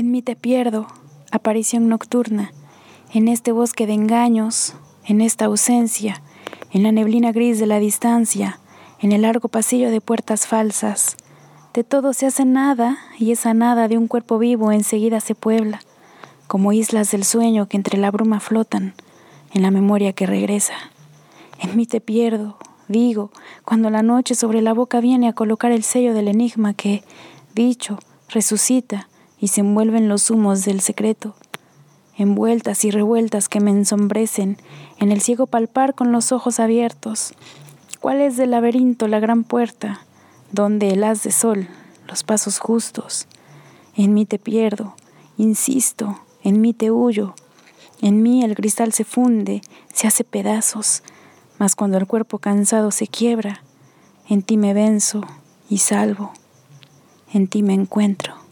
En mí te pierdo, aparición nocturna, en este bosque de engaños, en esta ausencia, en la neblina gris de la distancia, en el largo pasillo de puertas falsas. De todo se hace nada y esa nada de un cuerpo vivo enseguida se puebla, como islas del sueño que entre la bruma flotan, en la memoria que regresa. En mí te pierdo, digo, cuando la noche sobre la boca viene a colocar el sello del enigma que, dicho, resucita y se envuelve en los humos del secreto, envueltas y revueltas que me ensombrecen, en el ciego palpar con los ojos abiertos. ¿Cuál es del laberinto la gran puerta, donde el haz de sol, los pasos justos? En mí te pierdo, insisto, en mí te huyo, en mí el cristal se funde, se hace pedazos, mas cuando el cuerpo cansado se quiebra, en ti me venzo y salvo, en ti me encuentro.